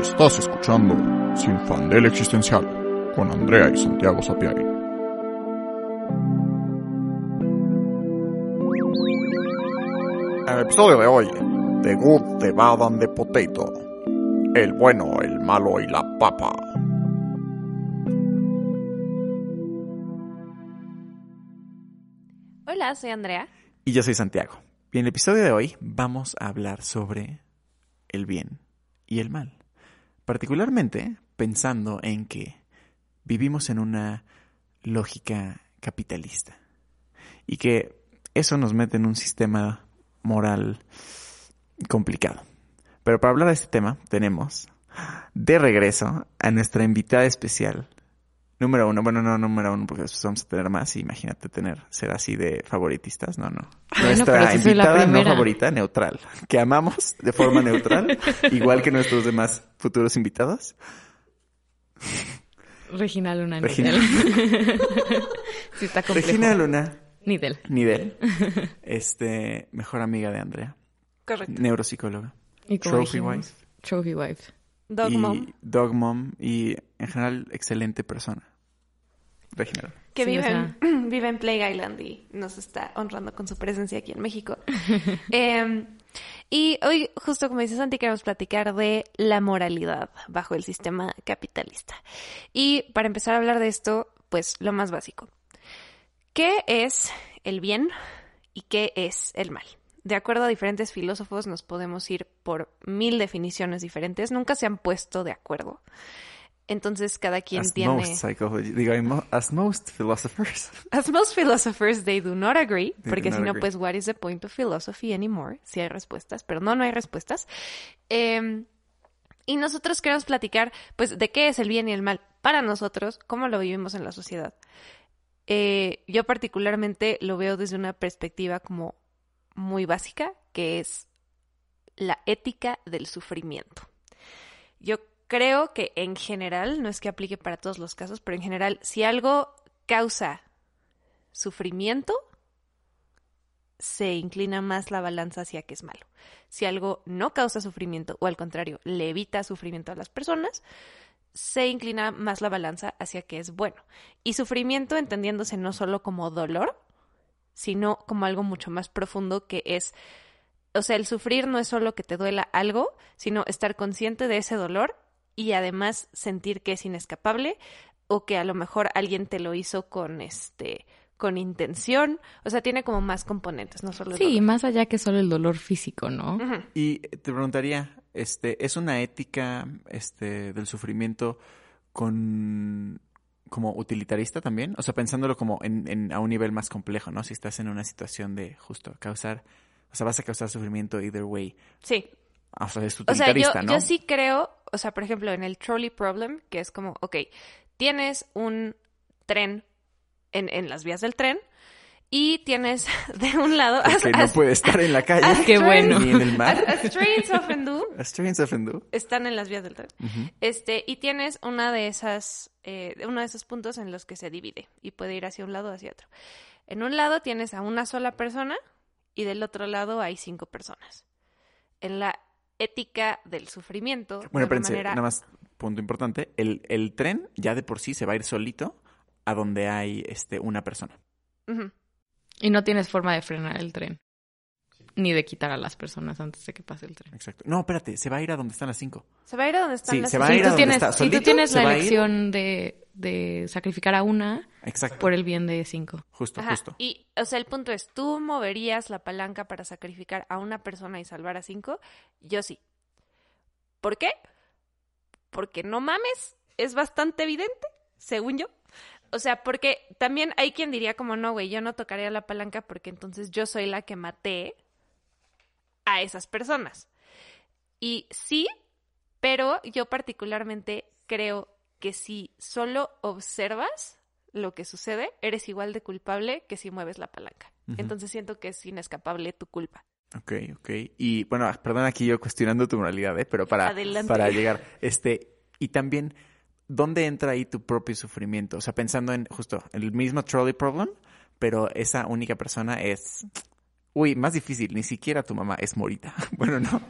Estás escuchando Sin Fandel Existencial con Andrea y Santiago Sapiari. En el episodio de hoy, The Good, The Bad and The Potato. El bueno, el malo y la papa. Hola, soy Andrea. Y yo soy Santiago. Y en el episodio de hoy vamos a hablar sobre el bien y el mal. Particularmente pensando en que vivimos en una lógica capitalista. Y que eso nos mete en un sistema moral complicado. Pero para hablar de este tema tenemos de regreso a nuestra invitada especial, número uno. Bueno, no número uno porque después vamos a tener más. Imagínate tener, ser así de favoritistas. No, no. Nuestra invitada no favorita, neutral. Que amamos de forma neutral, igual que nuestros demás futuros invitados. Regina Luna Regina. Nidel. sí, está complejo. Regina Luna Nidel. Nidel, este, mejor amiga de Andrea, Correcto. neuropsicóloga, Y trophy dijimos, wife. Trophy wife. y dog mom y en general excelente persona. Que Sí, vive, o sea- en, vive en Plague Island y nos está honrando con su presencia aquí en México. Eh, y hoy, justo como dice Santi, queremos platicar de la moralidad bajo el sistema capitalista. Y para empezar a hablar de esto, pues lo más básico. ¿Qué es el bien y qué es el mal? De acuerdo a diferentes filósofos nos podemos ir por mil definiciones diferentes. Nunca se han puesto de acuerdo. Entonces cada quien As tiene... most digo, as most philosophers. As most philosophers, they do not agree, They porque si no, pues, what is the point of philosophy anymore? Si hay respuestas, pero no, no hay respuestas. Eh, y nosotros queremos platicar, pues, de qué es el bien y el mal para nosotros, cómo lo vivimos en la sociedad. Eh, yo particularmente lo veo desde una perspectiva como muy básica, que es la ética del sufrimiento. Yo creo que en general, no es que aplique para todos los casos, pero en general, si algo causa sufrimiento, se inclina más la balanza hacia que es malo. Si algo no causa sufrimiento o al contrario, le evita sufrimiento a las personas, se inclina más la balanza hacia que es bueno. Y sufrimiento entendiéndose no solo como dolor, sino como algo mucho más profundo que es, o sea, el sufrir no es solo que te duela algo, sino estar consciente de ese dolor y además sentir que es inescapable o que a lo mejor alguien te lo hizo con este con intención, o sea, tiene como más componentes, no solo el Sí, dolor. más allá que solo el dolor físico, ¿no? Y te preguntaría, este, ¿es una ética este, del sufrimiento con como utilitarista también? O sea, pensándolo como en, en- a un nivel más complejo, ¿no? Si estás en una situación de justo causar, o sea, vas a causar sufrimiento either way. Sí, O sea, es O sea, yo, utilitarista, ¿no? yo sí creo, o sea, por ejemplo, en el trolley problem, que es como, ok, tienes un tren en, en las vías del tren y tienes de un lado... Porque no puede estar en la calle. Qué bueno. Ni en el mar. As, as trains often do, As trains often do. están en las vías del tren. Este, y tienes una de esas, eh, uno de esos puntos en los que se divide y puede ir hacia un lado o hacia otro. En un lado tienes a una sola persona y del otro lado hay cinco personas. En la ética del sufrimiento, Bueno, espérense, manera, nada más, punto importante. El, el tren ya de por sí se va a ir solito a donde hay este, una persona. Y no tienes forma de frenar el tren. Ni de quitar a las personas antes de que pase el tren. Exacto. No, espérate, se va a ir a donde están las cinco. Se va a ir a donde están Sí, las se va a Si ir a tú donde tienes, está si tú tienes la ir. elección de, de sacrificar a una Exacto. por el bien de cinco. Justo, Ajá, justo. Y, o sea, el punto es, ¿tú moverías la palanca para sacrificar a una persona y salvar a cinco? Yo sí. ¿Por qué? Porque no mames, es bastante evidente, según yo. O sea, porque también hay quien diría como, no, güey, yo no tocaría la palanca porque entonces yo soy la que maté a esas personas. Y sí, pero yo particularmente creo que si solo observas lo que sucede, eres igual de culpable que si mueves la palanca. Entonces siento que es inescapable tu culpa. Ok, ok. Y bueno, perdón aquí yo cuestionando tu moralidad, ¿eh? Pero para, Adelante. para llegar, este, y también, ¿dónde entra ahí tu propio sufrimiento? O sea, pensando en justo el mismo trolley problem, pero esa única persona es Uy, más difícil, ni siquiera tu mamá es morita. Bueno, no.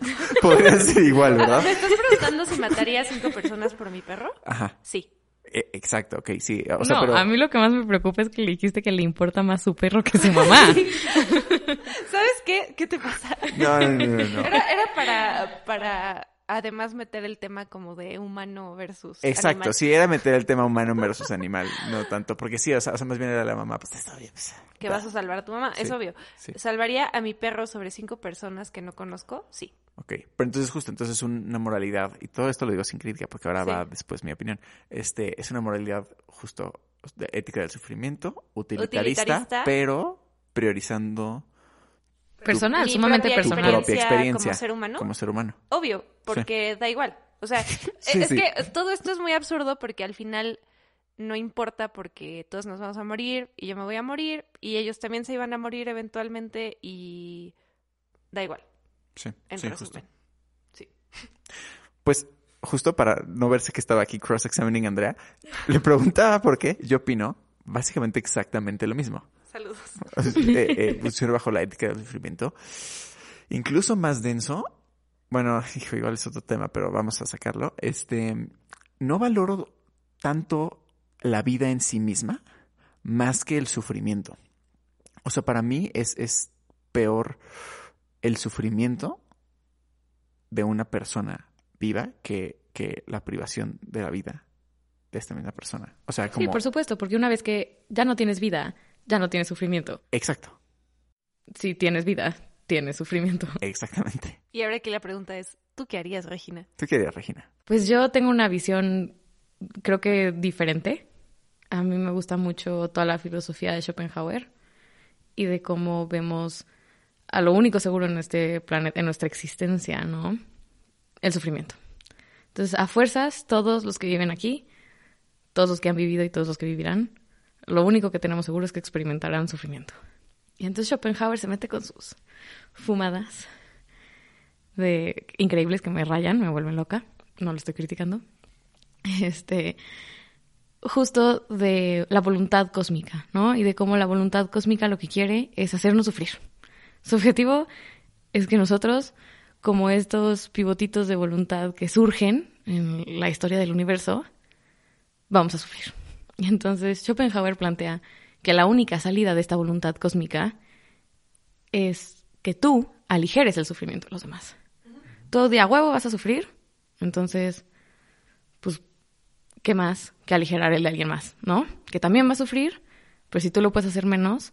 Podría ser igual, ¿verdad? ¿Me estás preguntando si mataría a cinco personas por mi perro? Ajá. Sí. E- exacto, ok, sí. O sea, no, pero... a mí lo que más me preocupa es que le dijiste que le importa más su perro que su mamá. ¿Sabes qué? ¿Qué te pasa? No, no, no, no, no. Era, era para, para además meter el tema como de humano versus Exacto, animal. sí, era meter el tema humano versus animal, no tanto, porque sí, o sea, más bien era la mamá, pues está bien. pues, Que vas a salvar a tu mamá, es obvio. sí. ¿Salvaría a mi perro sobre cinco personas que no conozco? Sí. Ok, pero entonces justo, entonces una moralidad, y todo esto lo digo sin crítica, porque ahora Sí. va después mi opinión, este, es una moralidad justo de ética del sufrimiento, utilitarista, Utilitarista. pero priorizando Personal, sumamente tu personal. propia experiencia como ser humano. como ser humano. Obvio, porque da igual. O sea, Sí, es sí. que todo esto es muy absurdo porque al final no importa porque todos nos vamos a morir y yo me voy a morir y ellos también se iban a morir eventualmente y da igual, Sí, en sí, justo. resumen. Sí. Pues justo para no verse que estaba aquí cross-examining a Andrea, le preguntaba por qué, yo opino básicamente exactamente lo mismo. Saludos. eh, eh, bajo la ética del sufrimiento. Incluso más denso, bueno, hijo, igual es otro tema, pero vamos a sacarlo. Este, no valoro tanto la vida en sí misma más que el sufrimiento. O sea, para mí es, es peor el sufrimiento de una persona viva que, que la privación de la vida de esta misma persona. O sea, como... Sí, por supuesto, porque una vez que ya no tienes vida, ya no tienes sufrimiento. Exacto, Si tienes vida, tienes sufrimiento. exactamente. Y ahora que la pregunta es, ¿tú qué harías, Regina? ¿Tú qué harías, Regina? Pues yo tengo una visión, creo que diferente. A mí me gusta mucho toda la filosofía de Schopenhauer y de cómo vemos a lo único seguro en este planeta, en nuestra existencia, ¿no? El sufrimiento. Entonces, a fuerzas, todos los que viven aquí, todos los que han vivido y todos los que vivirán, lo único que tenemos seguro es que experimentarán sufrimiento. Y entonces Schopenhauer se mete con sus fumadas de increíbles que me rayan, me vuelven loca. No lo estoy criticando. Este, justo de la voluntad cósmica, ¿no? Y de cómo la voluntad cósmica lo que quiere es hacernos sufrir. Su objetivo es que nosotros, como estos pivotitos de voluntad que surgen en la historia del universo, vamos a sufrir. Y entonces Schopenhauer plantea que la única salida de esta voluntad cósmica es que tú aligeres el sufrimiento de los demás. Todo día huevo vas a sufrir, entonces, pues, ¿qué más que aligerar el de alguien más, no? Que también va a sufrir, pero si tú lo puedes hacer menos,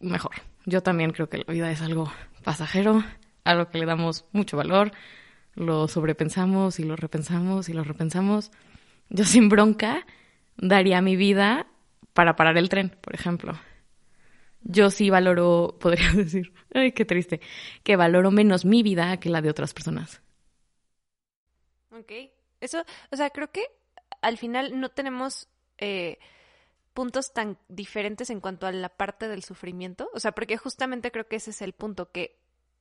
mejor. Yo también creo que la vida es algo pasajero, algo que le damos mucho valor, lo sobrepensamos y lo repensamos y lo repensamos. Yo sin bronca daría mi vida para parar el tren, por ejemplo. Yo sí valoro, podría decir, ay, qué triste, que valoro menos mi vida que la de otras personas. Ok. Eso, o sea, creo que al final no tenemos eh, puntos tan diferentes en cuanto a la parte del sufrimiento. O sea, porque justamente creo que ese es el punto, que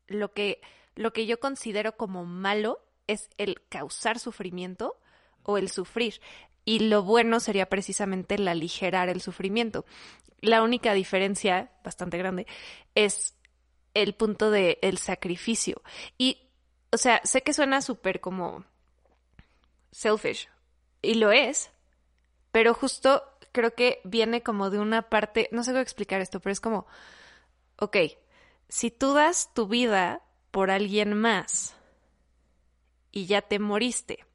lo que, lo que yo considero como malo es el causar sufrimiento o el sufrir. Y lo bueno sería precisamente el aligerar el sufrimiento. La única diferencia, bastante grande, es el punto del el sacrificio. Y, o sea, sé que suena súper como selfish. Y lo es. Pero justo creo que viene como de una parte, no sé cómo explicar esto, pero es como, ok, si tú das tu vida por alguien más y ya te moriste,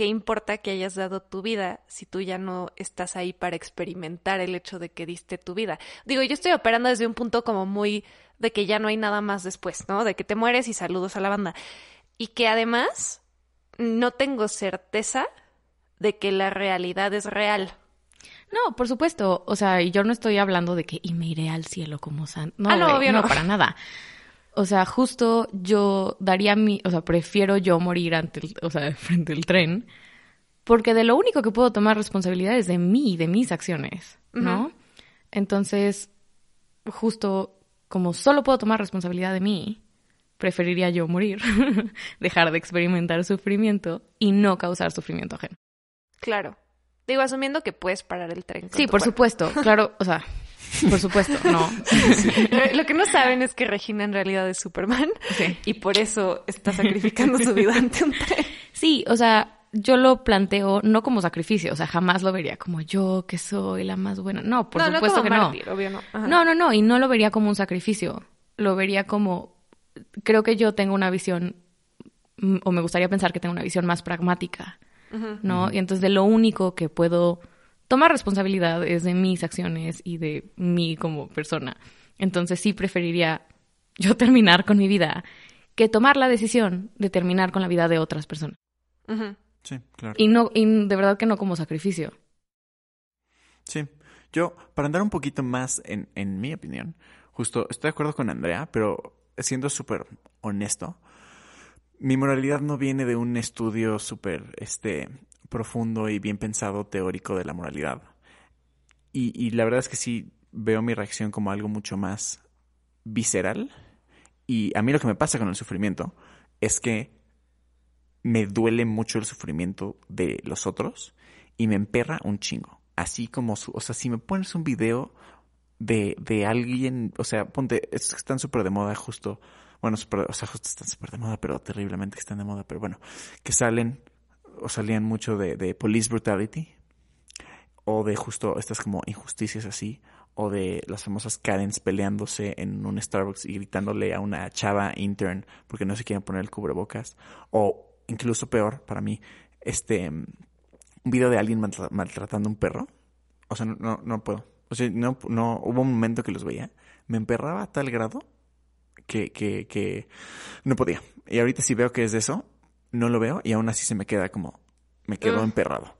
¿qué importa que hayas dado tu vida si tú ya no estás ahí para experimentar el hecho de que diste tu vida? Digo, yo estoy operando desde un punto como muy de que ya no hay nada más después, ¿no? De que te mueres y saludos a la banda. Y que además no tengo certeza de que la realidad es real. No, por supuesto. O sea, yo no estoy hablando de que y me iré al cielo como san. No, Ah, no, obvio no, no. para nada. O sea, justo yo daría mi, o sea, prefiero yo morir ante el, o sea, frente al tren, porque de lo único que puedo tomar responsabilidad es de mí, de mis acciones, ¿no? Entonces, justo como solo puedo tomar responsabilidad de mí, preferiría yo morir, dejar de experimentar sufrimiento y no causar sufrimiento ajeno. Claro. Digo, asumiendo que puedes parar el tren. con Sí, tu por cuerpo. supuesto, claro, o sea, Por supuesto, no. Lo que no saben es que Regina en realidad es Superman Sí. y por eso está sacrificando su vida ante un tren. Sí, o sea, yo lo planteo no como sacrificio, o sea, jamás lo vería como yo que soy la más buena. No, por no, supuesto no como que no. mártir, obvio no. Ajá. No, no, no, y no lo vería como un sacrificio. Lo vería como creo que yo tengo una visión mm, o me gustaría pensar que tengo una visión más pragmática, ¿no? Y entonces de lo único que puedo tomar responsabilidad es de mis acciones y de mí como persona. Entonces sí preferiría yo terminar con mi vida que tomar la decisión de terminar con la vida de otras personas. Sí, claro. Y no, y de verdad que no como sacrificio. Sí. Yo, para andar un poquito más en, en mi opinión, justo estoy de acuerdo con Andrea, pero siendo súper honesto, mi moralidad no viene de un estudio súper este, profundo y bien pensado teórico de la moralidad. Y, la verdad es que sí veo mi reacción como algo mucho más visceral. Y a mí lo que me pasa con el sufrimiento es que me duele mucho el sufrimiento de los otros y me emperra un chingo. Así como, su, o sea, si me pones un video de, de alguien, o sea, ponte, estos que están súper de moda justo, bueno, o sea, justo están súper de moda, pero terriblemente que están de moda, pero bueno, que salen o salían mucho de, de police brutality o de justo estas como injusticias así, o de las famosas Karens peleándose en un Starbucks y gritándole a una chava intern porque no se quieren poner el cubrebocas, o incluso peor para mí, este, un video de alguien maltra- maltratando a un perro, o sea, no, no, no puedo, o sea, no, no, hubo un momento que los veía, me emperraba a tal grado que, que, que no podía, y ahorita si veo que es de eso, no lo veo y aún así se me queda como, me quedo Mm. emperrado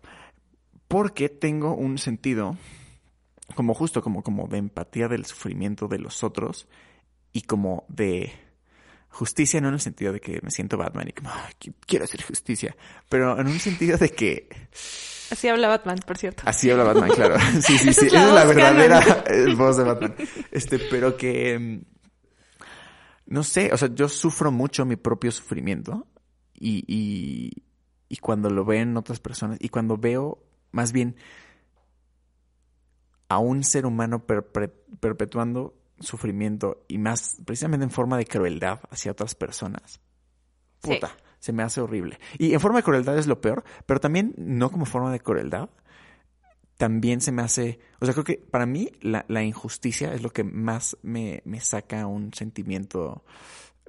porque tengo un sentido como justo como como de empatía del sufrimiento de los otros y como de justicia no en el sentido de que me siento Batman y como "Ay, qui- quiero hacer justicia, pero en un sentido de que Así habla Batman, por cierto. así habla Batman, claro. Sí, sí, sí, Esa es la esa es la voz verdadera eh, voz de Batman. Este, pero que mm, no sé, o sea, yo sufro mucho mi propio sufrimiento y, y, y cuando lo ven otras personas y cuando veo más bien a un ser humano perpe- perpetuando sufrimiento y más precisamente en forma de crueldad hacia otras personas. Sí. Puta, se me hace horrible. Y en forma de crueldad es lo peor, pero también no como forma de crueldad. También se me hace, o sea, creo que para mí la, la injusticia es lo que más me, me saca un sentimiento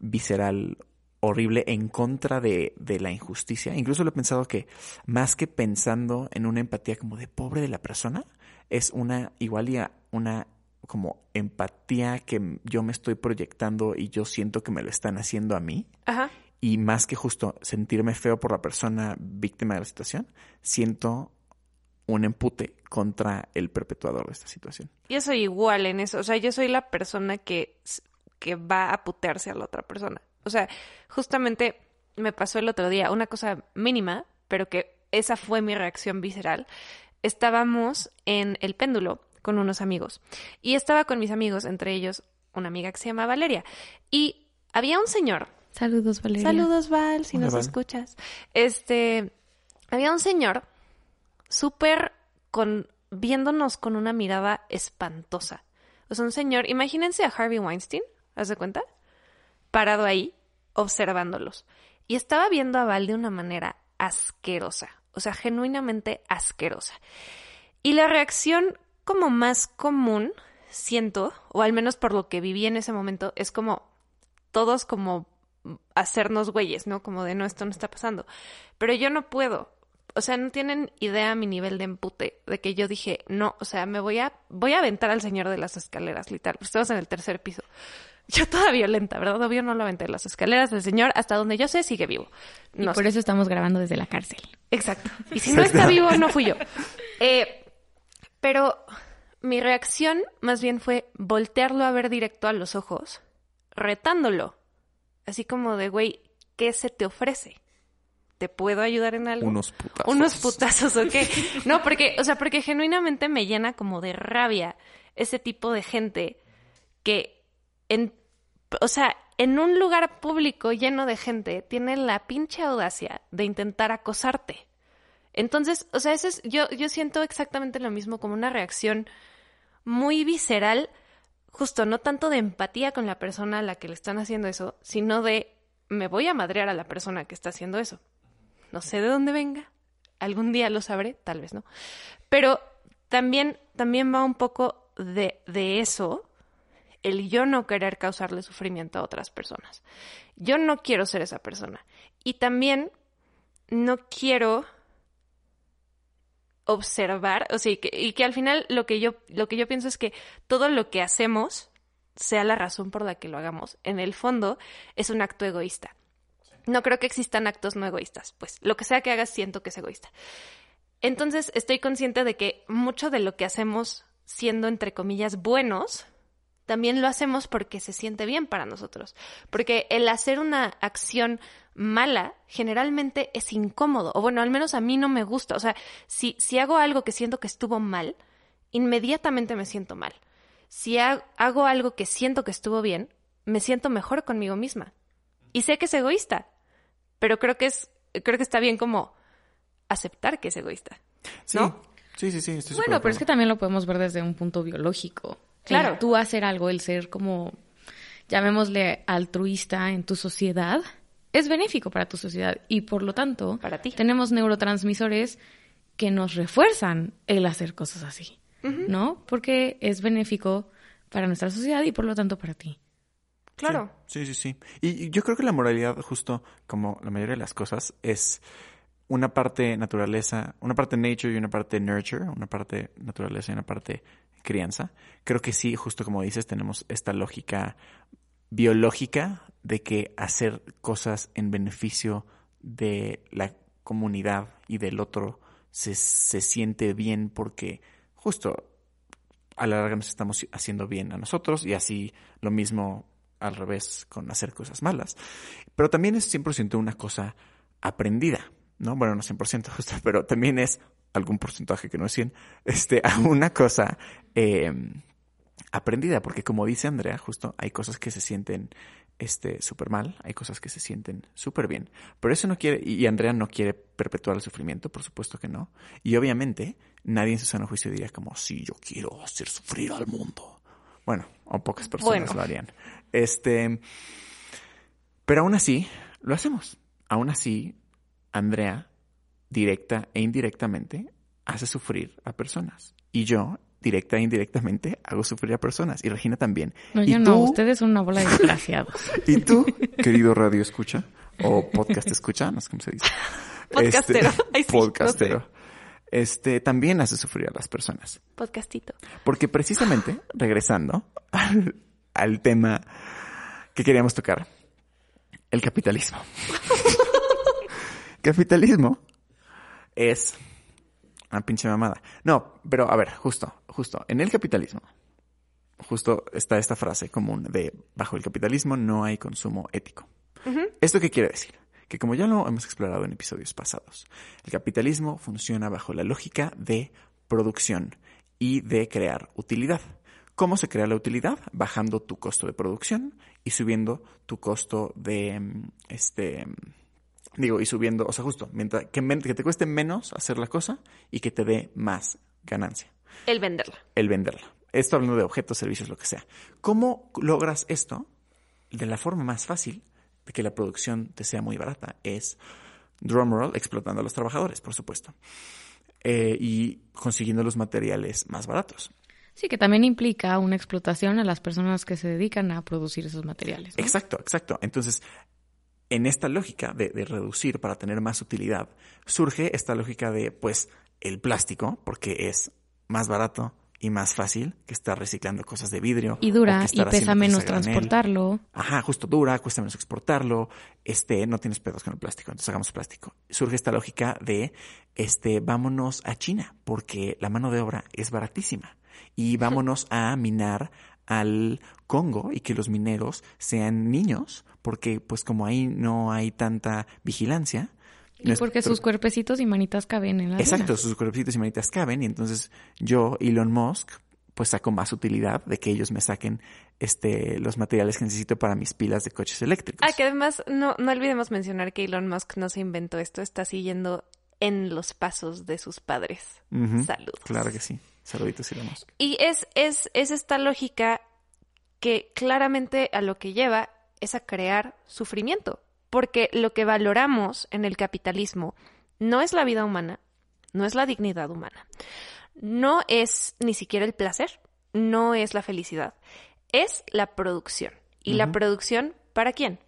visceral horrible en contra de, de la injusticia. Incluso lo he pensado que más que pensando en una empatía como de pobre de la persona, es una igual y a una como empatía que yo me estoy proyectando y yo siento que me lo están haciendo a mí. Ajá. Y más que justo sentirme feo por la persona víctima de la situación, siento un empute contra el perpetuador de esta situación. Yo soy igual en eso. O sea, yo soy la persona que, que va a putearse a la otra persona. O sea, justamente me pasó el otro día una cosa mínima, pero que esa fue mi reacción visceral. Estábamos en el péndulo con unos amigos y estaba con mis amigos, entre ellos una amiga que se llama Valeria. Y había un señor Saludos, Valeria. Saludos, Val, si Hola, nos Val. escuchas. Este, había un señor súper con viéndonos con una mirada espantosa. O sea, un señor, imagínense a Harvey Weinstein, ¿haz de cuenta? Parado ahí, observándolos. Y estaba viendo a Val de una manera asquerosa, o sea, genuinamente asquerosa. Y la reacción como más común, siento, o al menos por lo que viví en ese momento, es como todos como hacernos güeyes, ¿no? Como de no, esto no está pasando. Pero yo no puedo. O sea, no tienen idea mi nivel de empute de que yo dije, no, o sea, me voy a, voy a aventar al señor de las escaleras, literal. Pues estamos en el tercer piso. Yo toda violenta, ¿verdad? Obvio no lo aventé las escaleras. El señor, hasta donde yo sé, sigue vivo. Y por sé. eso estamos grabando desde la cárcel. Exacto. Y si no está vivo, no fui yo. Eh, pero mi reacción más bien fue voltearlo a ver directo a los ojos, retándolo. Así como de, güey, ¿qué se te ofrece? ¿Te puedo ayudar en algo? Unos putazos. Unos putazos, ¿ok? No, porque, o sea, porque genuinamente me llena como de rabia ese tipo de gente que en, o sea, en un lugar público lleno de gente tiene la pinche audacia de intentar acosarte. Entonces, o sea, eso es, yo, yo siento exactamente lo mismo como una reacción muy visceral, justo no tanto de empatía con la persona a la que le están haciendo eso, sino de me voy a madrear a la persona que está haciendo eso. No sé de dónde venga, algún día lo sabré, tal vez no. Pero también, también va un poco de, de eso, el yo no querer causarle sufrimiento a otras personas. Yo no quiero ser esa persona. Y también no quiero observar, o sea, y que, al final lo que yo lo que yo pienso es que todo lo que hacemos sea la razón por la que lo hagamos, en el fondo es un acto egoísta. No creo que existan actos no egoístas, pues lo que sea que hagas siento que es egoísta. Entonces estoy consciente de que mucho de lo que hacemos siendo entre comillas buenos también lo hacemos porque se siente bien para nosotros. Porque el hacer una acción mala generalmente es incómodo, o bueno, al menos a mí no me gusta. O sea, si, si hago algo que siento que estuvo mal, inmediatamente me siento mal. Si hago algo que siento que estuvo bien, me siento mejor conmigo misma. Y sé que es egoísta, pero creo que es, creo que está bien como aceptar que es egoísta. ¿no? Sí, sí, sí. Estoy bueno, pero es que también lo podemos ver desde un punto biológico. Claro. tú hacer algo, el ser como, llamémosle altruista en tu sociedad, es benéfico para tu sociedad y por lo tanto, para ti. tenemos neurotransmisores que nos refuerzan el hacer cosas así, ¿no? Porque es benéfico para nuestra sociedad y por lo tanto para ti. Claro. Sí, sí, sí. Y yo creo que la moralidad, justo como la mayoría de las cosas, es una parte naturaleza, una parte nature y una parte nurture, una parte naturaleza y una parte crianza. Creo que sí, justo como dices, tenemos esta lógica biológica de que hacer cosas en beneficio de la comunidad y del otro se, se siente bien porque justo a la larga nos estamos haciendo bien a nosotros y así lo mismo al revés con hacer cosas malas. Pero también es 100% una cosa aprendida, ¿no? Bueno, no 100% justo, pero también es algún porcentaje que no es 100, este, a una cosa eh, aprendida, porque como dice Andrea, justo hay cosas que se sienten este súper mal, hay cosas que se sienten súper bien, pero eso no quiere, y Andrea no quiere perpetuar el sufrimiento, por supuesto que no, y obviamente nadie en su sano juicio diría como, sí, yo quiero hacer sufrir al mundo. Bueno, o pocas personas lo harían. Este, pero aún así, lo hacemos. Aún así, Andrea, directa e indirectamente, hace sufrir a personas. Y yo, directa e indirectamente hago sufrir a personas. Y Regina también. No, ¿Y yo no, ustedes son una bola de desgraciados. ¿Y tú, querido radio escucha? O podcast escucha, no sé cómo se dice. Podcastero. Este, podcastero. Este, también hace sufrir a las personas. Podcastito. Porque precisamente, regresando al, al tema que queríamos tocar, el capitalismo. capitalismo es una pinche mamada. No, pero a ver, justo, justo, en el capitalismo, justo está esta frase común de bajo el capitalismo no hay consumo ético. ¿Esto qué quiere decir? Que como ya lo hemos explorado en episodios pasados, el capitalismo funciona bajo la lógica de producción y de crear utilidad. ¿Cómo se crea la utilidad? Bajando tu costo de producción y subiendo tu costo de mm, este Digo, y subiendo, o sea, justo, mientras que, que te cueste menos hacer la cosa y que te dé más ganancia. El venderla. El venderla. Esto hablando de objetos, servicios, lo que sea. ¿Cómo logras esto? De la forma más fácil de que la producción te sea muy barata es drumroll, explotando a los trabajadores, por supuesto. Eh, y consiguiendo los materiales más baratos. Sí, que también implica una explotación a las personas que se dedican a producir esos materiales. Exacto, exacto. Entonces, en esta lógica de, reducir para tener más utilidad, surge esta lógica de, pues, el plástico, porque es más barato y más fácil que estar reciclando cosas de vidrio. Y dura, y pesa menos transportarlo. Ajá, justo dura, cuesta menos exportarlo, este, no tienes pedos con el plástico, entonces hagamos plástico. Surge esta lógica de, este, vámonos a China, porque la mano de obra es baratísima. Y vámonos a minar al Congo y que los mineros sean niños, porque pues como ahí no hay tanta vigilancia. Y porque sus cuerpecitos y manitas caben en la Exacto, sus cuerpecitos y manitas caben y entonces yo, Elon Musk, pues saco más utilidad de que ellos me saquen este los materiales que necesito para mis pilas de coches eléctricos. Ah, que además no, no olvidemos mencionar que Elon Musk no se inventó esto, está siguiendo en los pasos de sus padres. Saludos. Claro que sí. Saluditos, Elon Musk. Y es, es, es esta lógica que claramente a lo que lleva es a crear sufrimiento. Porque lo que valoramos en el capitalismo no es la vida humana, no es la dignidad humana, no es ni siquiera el placer, no es la felicidad, es la producción. ¿Y la producción para quién?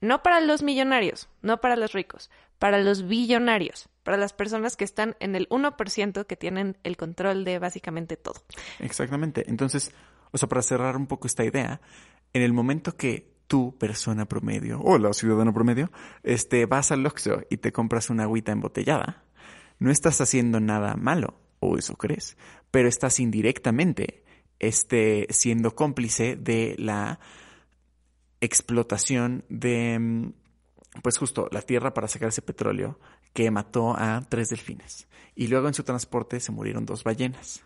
No para los millonarios, no para los ricos, para los billonarios, para las personas que están en el 1% que tienen el control de básicamente todo. Exactamente. Entonces, o sea, para cerrar un poco esta idea, en el momento que tú, persona promedio, o la ciudadano promedio, este, vas al Oxxo y te compras una agüita embotellada, no estás haciendo nada malo, o eso crees, pero estás indirectamente este, siendo cómplice de la explotación de, mm, pues justo, la tierra para sacar ese petróleo que mató a tres delfines. Y luego en su transporte se murieron dos ballenas.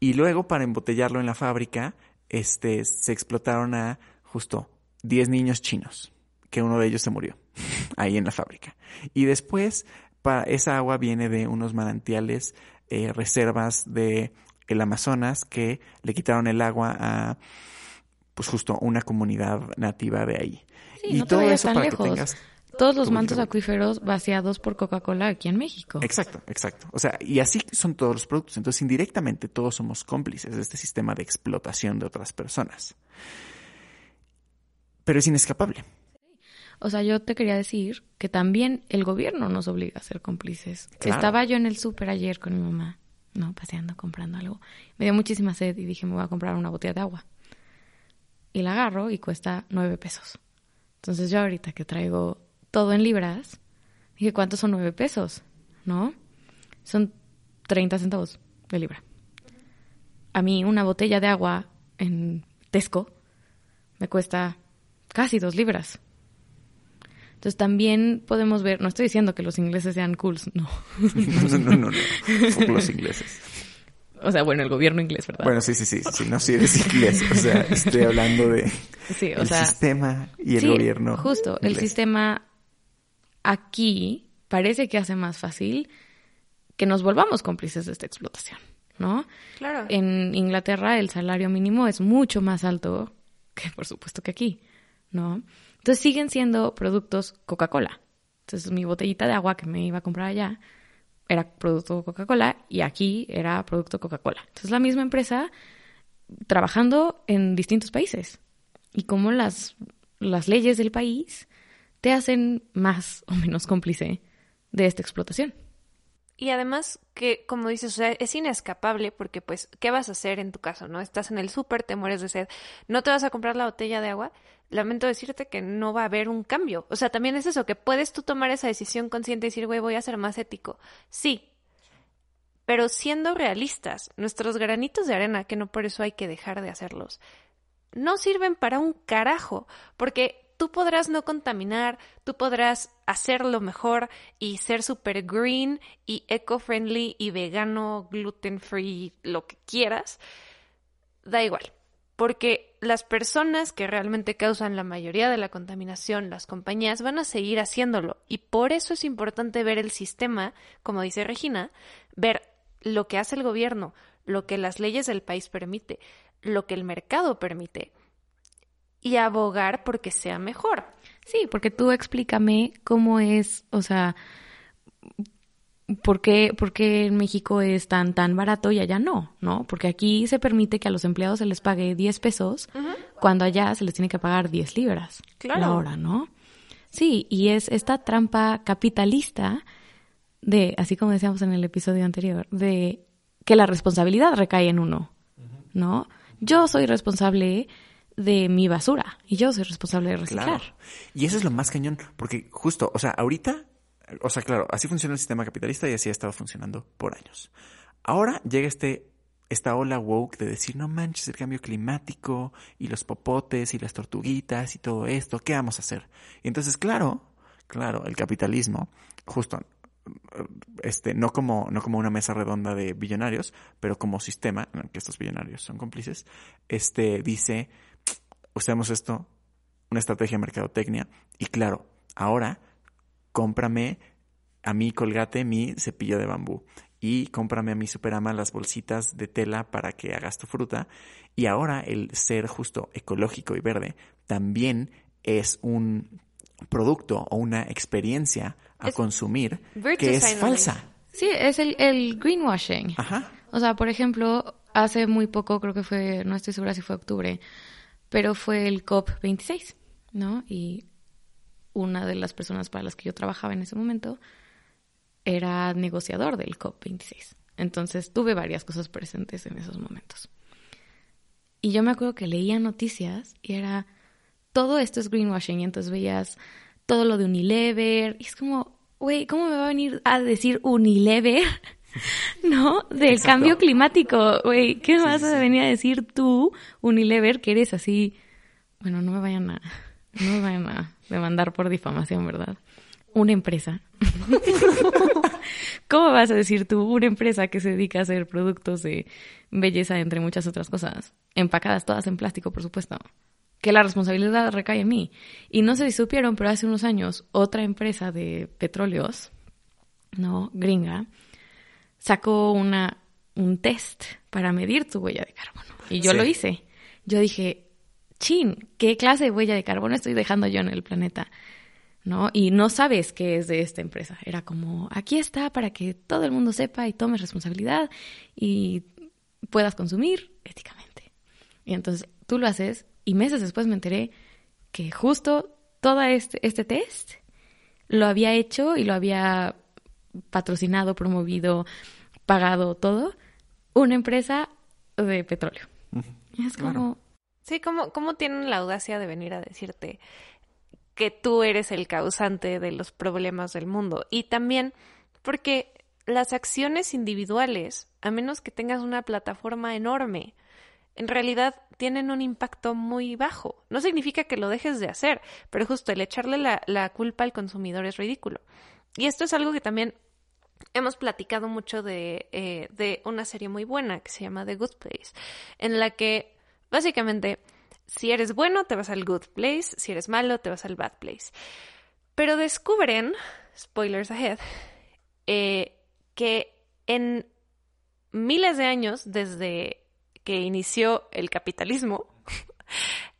Y luego para embotellarlo en la fábrica, este, se explotaron a justo 10 niños chinos, que uno de ellos se murió ahí en la fábrica. Y después, para, esa agua viene de unos manantiales, eh, reservas de el Amazonas que le quitaron el agua a pues justo una comunidad nativa de ahí. Sí, no todo eso para que tengas todos los mantos acuíferos vaciados por Coca-Cola aquí en México. Exacto, exacto. O sea, y así son todos los productos. Entonces, indirectamente todos somos cómplices de este sistema de explotación de otras personas. Pero es inescapable. O sea, yo te quería decir que también el gobierno nos obliga a ser cómplices. Estaba yo en el súper ayer con mi mamá, ¿no? Paseando, comprando algo. Me dio muchísima sed y dije, me voy a comprar una botella de agua. Y la agarro y cuesta nueve pesos. Entonces yo ahorita que traigo todo en libras, dije, ¿cuántos son nueve pesos? ¿No? Son 30 centavos de libra. A mí una botella de agua en Tesco me cuesta casi dos libras. Entonces también podemos ver, no estoy diciendo que los ingleses sean cools, no. no, no, no, no. los ingleses. O sea, bueno, el gobierno inglés, ¿verdad? Bueno, sí, sí, sí, sí, no, si eres inglés. O sea, estoy hablando de sí, o el sistema y el gobierno. Justo, el sistema aquí parece que hace más fácil que nos volvamos cómplices de esta explotación, ¿no? Claro. En Inglaterra el salario mínimo es mucho más alto que por supuesto que aquí, ¿no? Entonces siguen siendo productos Coca-Cola. Entonces mi botellita de agua que me iba a comprar allá era producto Coca-Cola y aquí era producto Coca-Cola. Entonces la misma empresa trabajando en distintos países y como las, las leyes del país te hacen más o menos cómplice de esta explotación. Y además que, como dices, o sea, es inescapable porque, pues, ¿qué vas a hacer en tu caso, no? Estás en el súper, te mueres de sed, no te vas a comprar la botella de agua. Lamento decirte que no va a haber un cambio. O sea, también es eso, que puedes tú tomar esa decisión consciente y decir, güey, voy a ser más ético. Sí. Pero siendo realistas, nuestros granitos de arena, que no por eso hay que dejar de hacerlos, no sirven para un carajo, porque tú podrás no contaminar, tú podrás hacerlo mejor y ser super green y eco-friendly y vegano, gluten-free, lo que quieras. Da igual, porque las personas que realmente causan la mayoría de la contaminación, las compañías, van a seguir haciéndolo. Y por eso es importante ver el sistema, como dice Regina, ver lo que hace el gobierno, lo que las leyes del país permite, lo que el mercado permite y abogar porque sea mejor. Sí, porque tú explícame cómo es, o sea, ¿por qué, por qué en México es tan, tan barato y allá no? ¿No? Porque aquí se permite que a los empleados se les pague 10 pesos, cuando allá se les tiene que pagar 10 libras claro. la hora, ¿no? Sí, y es esta trampa capitalista de, así como decíamos en el episodio anterior, de que la responsabilidad recae en uno, ¿no? Yo soy responsable de mi basura y yo soy responsable de reciclar. Y eso es lo más cañón, porque justo, o sea, ahorita, o sea, claro, así funciona el sistema capitalista y así ha estado funcionando por años. Ahora llega este esta ola woke de decir, no manches el cambio climático y los popotes y las tortuguitas y todo esto, ¿qué vamos a hacer? Y entonces, claro, claro, el capitalismo, justo, este, no como, no como una mesa redonda de billonarios, pero como sistema, en el que estos billonarios son cómplices, este, dice, usemos esto, una estrategia de mercadotecnia. Y claro, ahora cómprame a mí colgate mi cepillo de bambú. y cómprame a mi Superama las bolsitas de tela para que hagas tu fruta. Y ahora el ser justo ecológico y verde también es un producto o una experiencia a Es consumir que es falsa. Sí, es el, el greenwashing. Ajá. O sea, por ejemplo, hace muy poco, creo que fue, no estoy segura si fue octubre, pero fue el COP26, ¿no? Y una de las personas para las que yo trabajaba en ese momento era negociador del COP26. Entonces tuve varias cosas presentes en esos momentos. Y yo me acuerdo que leía noticias y era, todo esto es greenwashing, y entonces veías todo lo de Unilever, y es como, güey, ¿cómo me va a venir a decir Unilever? ¿No? Del Exacto. cambio climático, güey, ¿qué Sí, vas a sí. venir a decir tú, Unilever, que eres así? Bueno, no me vayan a, no me vayan a demandar por difamación, ¿verdad? Una empresa. ¿Cómo vas a decir tú, una empresa que se dedica a hacer productos de belleza, entre muchas otras cosas, empacadas todas en plástico, por supuesto? Que la responsabilidad recae en mí. Y no sé si supieron, pero hace unos años otra empresa de petróleos, no, gringa, sacó una, un test para medir tu huella de carbono. Y yo Sí. lo hice. Yo dije, chin, ¿qué clase de huella de carbono estoy dejando yo en el planeta? ¿No? Y no sabes qué es de esta empresa. Era como, aquí está para que todo el mundo sepa y tome responsabilidad y puedas consumir éticamente. Y entonces tú lo haces y meses después me enteré que justo todo este, este test lo había hecho y lo había patrocinado, promovido, pagado todo una empresa de petróleo. Y es como, claro. Sí, ¿cómo, ¿cómo tienen la audacia de venir a decirte que tú eres el causante de los problemas del mundo? Y también porque las acciones individuales, a menos que tengas una plataforma enorme, en realidad tienen un impacto muy bajo. No significa que lo dejes de hacer, pero justo el echarle la, la culpa al consumidor es ridículo. Y esto es algo que también hemos platicado mucho de, eh, de una serie muy buena que se llama The Good Place, en la que básicamente si eres bueno te vas al Good Place, si eres malo te vas al Bad Place. Pero descubren, spoilers ahead, eh, que en miles de años desde que inició el capitalismo,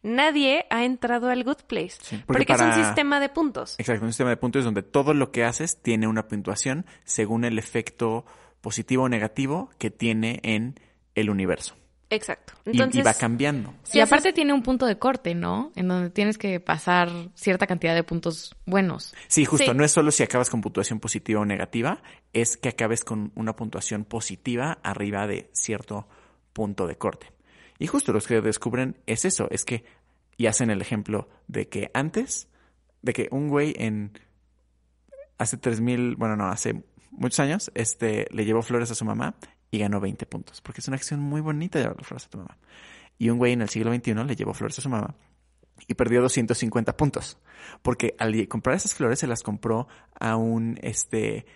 nadie ha entrado al Good Place. Sí, porque porque es un sistema de puntos. Exacto, un sistema de puntos donde todo lo que haces tiene una puntuación según el efecto positivo o negativo que tiene en el universo. Exacto. Y- Entonces, y, va cambiando. si y aparte tiene un punto de corte, ¿no? En donde tienes que pasar cierta cantidad de puntos buenos. Sí, justo, Sí. no es solo si acabas con puntuación positiva o negativa, es que acabes con una puntuación positiva arriba de cierto punto de corte. Y justo los que descubren es eso, es que, y hacen el ejemplo de que antes, de que un güey en, hace 3000, bueno, no, hace muchos años, este, le llevó flores a su mamá y ganó 20 puntos, porque es una acción muy bonita llevar flores a tu mamá. Y un güey en el siglo XXI le llevó flores a su mamá y perdió 250 puntos. Porque al comprar esas flores se las compró a un este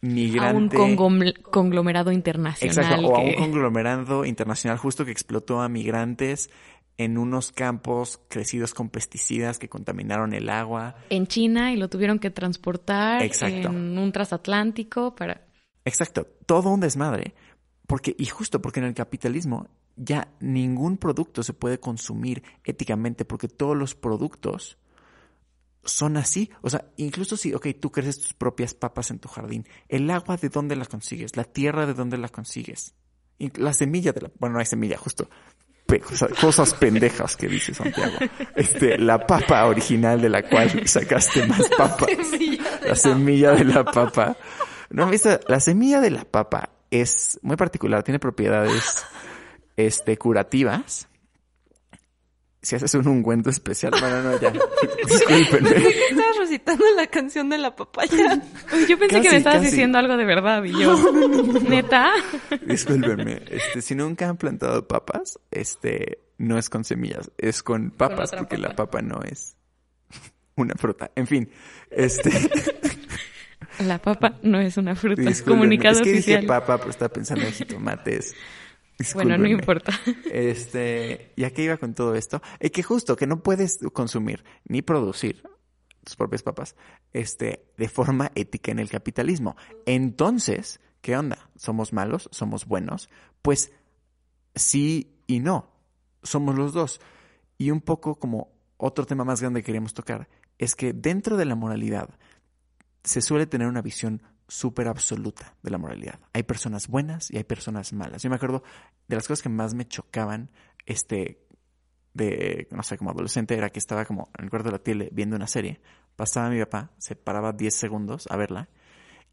A un migrante. conglomerado internacional. Exacto, o a un conglomerado internacional justo que explotó a migrantes en unos campos crecidos con pesticidas que contaminaron el agua. en China y lo tuvieron que transportar Exacto. en un transatlántico para... Exacto, todo un desmadre. Porque, y justo porque en el capitalismo ya ningún producto se puede consumir éticamente porque todos los productos son así. O sea, incluso si, ok, tú creces tus propias papas en tu jardín, el agua de dónde la consigues, la tierra de dónde la consigues, la semilla de la, bueno, no hay semilla, justo. Pe- cosas pendejas que dice Santiago. Este, la papa original de la cual sacaste más papas. La semilla de la papa. No, ¿han visto? La semilla de la papa es muy particular, tiene propiedades este, curativas. Si haces un ungüento especial, bueno, no, ya. Discúlpenme. Estabas recitando la canción de la papaya. Yo pensé que me estabas casi. diciendo algo de verdad y yo, neta. Discúlpenme. Este, si nunca han plantado papas, este, no es con semillas, es con papas, porque la papa. no es una fruta. En fin, este. La papa no es una fruta, es discúlpenme. comunicado es que oficial. dije papa, pero estaba pensando en jitomates. Bueno, no importa. Este, ¿y a qué iba con todo esto? Es que justo que no puedes consumir ni producir tus propias papas, este, de forma ética en el capitalismo. Entonces, ¿qué ¿qué onda? ¿Somos malos? ¿Somos buenos? Pues sí y no. Somos los dos. Y un poco como otro tema más grande que queríamos tocar es que dentro de la moralidad se suele tener una visión súper absoluta de la moralidad. Hay personas buenas y hay personas malas. Yo me acuerdo de las cosas que más me chocaban, este, de, no sé, como adolescente, era que estaba como en el cuarto de la tele viendo una serie, pasaba mi papá, se paraba 10 segundos a verla,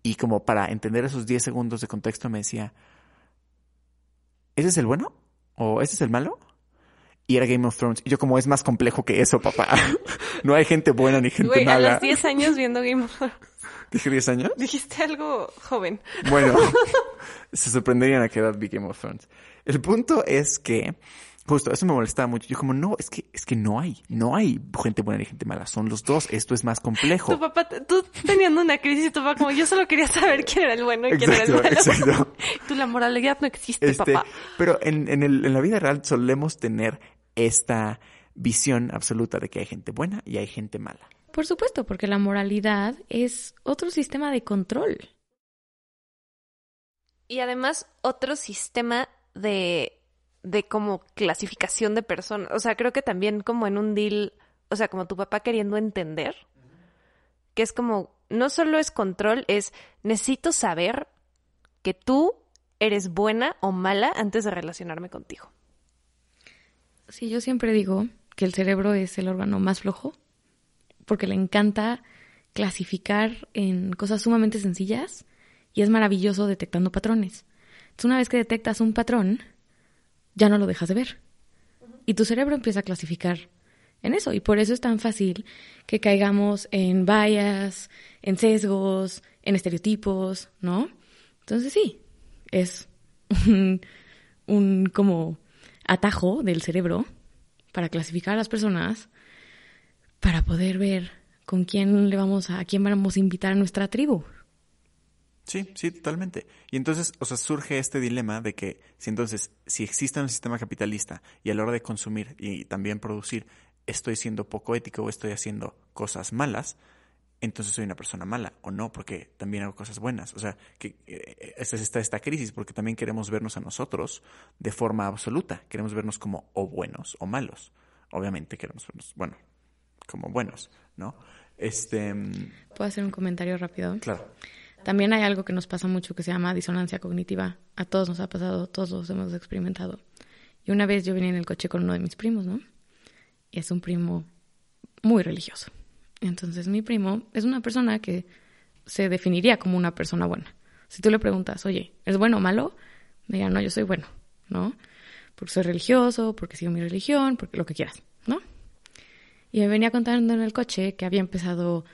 y como para entender esos 10 segundos de contexto me decía, ¿ese es el bueno? ¿O ese es el malo? Y era Game of Thrones. Y yo como es más complejo que eso, papá. no hay gente buena ni gente Güey, a mala. los 10 años viendo Game of Thrones. Dije 10 años. Dijiste algo joven. Bueno, se sorprenderían a qué edad vi Game of Thrones. El punto es que, justo, eso me molestaba mucho. Yo como, no, es que, es que no hay, no hay gente buena ni gente mala. Son los dos. Esto es más complejo. Tu papá, tú teniendo una crisis y tu papá como, yo solo quería saber quién era el bueno y quién era el Exacto, malo. exacto. Tú, la moralidad no existe, Este, papá. pero en, en, el- en la vida real solemos tener esta visión absoluta de que hay gente buena y hay gente mala. Por supuesto, porque la moralidad es otro sistema de control. Y además, otro sistema de, de como clasificación de personas. O sea, creo que también como en un deal, o sea, como tu papá queriendo entender, que es como, no solo es control, es necesito saber que tú eres buena o mala antes de relacionarme contigo. Sí, yo siempre digo que el cerebro es el órgano más flojo porque le encanta clasificar en cosas sumamente sencillas y es maravilloso detectando patrones. Entonces, una vez que detectas un patrón, ya no lo dejas de ver. Y tu cerebro empieza a clasificar en eso. Y por eso es tan fácil que caigamos en bias, en sesgos, en estereotipos, ¿no? Entonces sí, es un, un como atajo del cerebro para clasificar a las personas para poder ver con quién le vamos a, a quién vamos a invitar a nuestra tribu. Sí, sí, totalmente. Y entonces, o sea, surge este dilema de que si entonces, si existe un sistema capitalista y a la hora de consumir y también producir, estoy siendo poco ético o estoy haciendo cosas malas, entonces soy una persona mala o no, porque también hago cosas buenas. O sea, que eh, esta está esta crisis porque también queremos vernos a nosotros de forma absoluta. Queremos vernos como o buenos o malos. Obviamente queremos vernos, bueno, como buenos, ¿no? Este, mm, ¿Puedo hacer un comentario rápido? claro. También hay algo que nos pasa mucho que se llama disonancia cognitiva. A todos nos ha pasado, todos los hemos experimentado. Y una vez yo venía en el coche con uno de mis primos, ¿no? Y es un primo muy religioso. Entonces mi primo es una persona que se definiría como una persona buena. Si tú le preguntas, oye, ¿eres bueno o malo? Me dirá, no, yo soy bueno, ¿no? Porque soy religioso, porque sigo mi religión, porque lo que quieras, ¿no? Y me venía contando en el coche que había empezado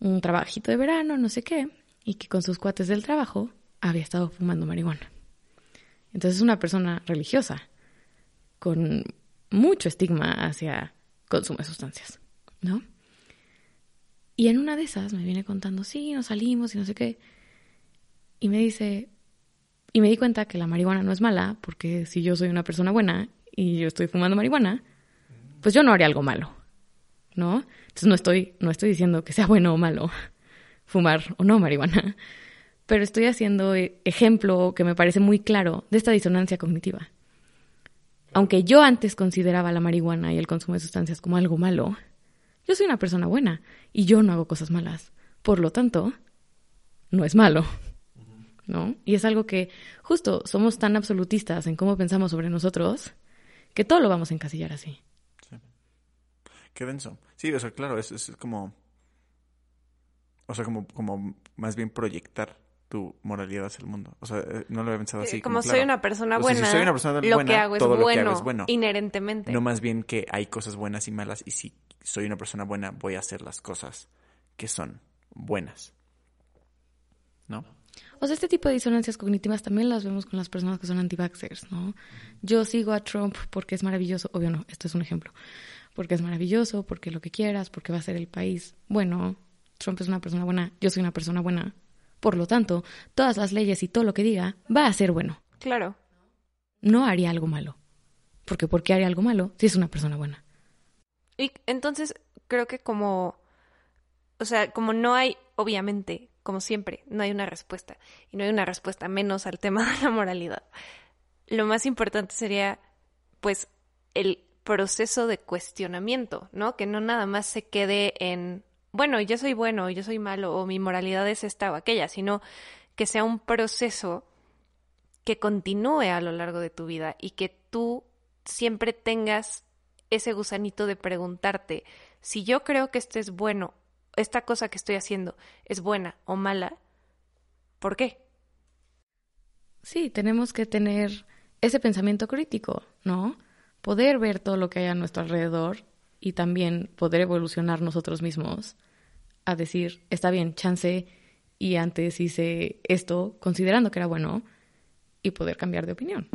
un trabajito de verano, no sé qué, y que con sus cuates del trabajo había estado fumando marihuana. Entonces es una persona religiosa, con mucho estigma hacia consumo de sustancias, ¿no? Y en una de esas me viene contando, sí, nos salimos y no sé qué. Y me dice, y me di cuenta que la marihuana no es mala, porque si yo soy una persona buena y yo estoy fumando marihuana, pues yo no haré algo malo, ¿no? Entonces no estoy, no estoy diciendo que sea bueno o malo fumar o no marihuana, pero estoy haciendo e- ejemplo que me parece muy claro de esta disonancia cognitiva. Aunque yo antes consideraba la marihuana y el consumo de sustancias como algo malo, yo soy una persona buena y yo no hago cosas malas. Por lo tanto, no es malo. ¿No? Y es algo que justo somos tan absolutistas en cómo pensamos sobre nosotros que todo lo vamos a encasillar así. Qué denso. Sí, o sea, claro, es, es como. O sea, como, como más bien proyectar tu moralidad hacia el mundo. O sea, eh, no lo había pensado así. Como soy claro. una persona O sea, si buena, soy una persona lo buena, que hago es todo lo que bueno, hago es bueno. inherentemente. No más bien que hay cosas buenas y malas, y si soy una persona buena, voy a hacer las cosas que son buenas. ¿No? O sea, este tipo de disonancias cognitivas también las vemos con las personas que son anti-vaxxers, ¿no? Yo sigo a Trump porque es maravilloso, obvio no, esto es un ejemplo, porque es maravilloso, porque lo que quieras, porque va a ser el país bueno, Trump es una persona buena, yo soy una persona buena, por lo tanto, todas las leyes y todo lo que diga va a ser bueno, Claro. no haría algo malo, porque ¿por qué haría algo malo si es una persona buena? Y entonces creo que como, o sea, como no hay, obviamente, como siempre, no hay una respuesta. Y no hay una respuesta menos al tema de la moralidad. Lo más importante sería, pues, el proceso de cuestionamiento, ¿no? Que no nada más se quede en, bueno, yo soy bueno, yo soy malo, o mi moralidad es esta o aquella, sino que sea un proceso que continúe a lo largo de tu vida y que tú siempre tengas ese gusanito de preguntarte si yo creo que esto es bueno, esta cosa que estoy haciendo es buena o mala, ¿por qué? Sí, tenemos que tener ese pensamiento crítico, ¿no? Poder ver todo lo que hay a nuestro alrededor y también poder evolucionar nosotros mismos a decir, está bien, chance y antes hice esto considerando que era bueno y poder cambiar de opinión.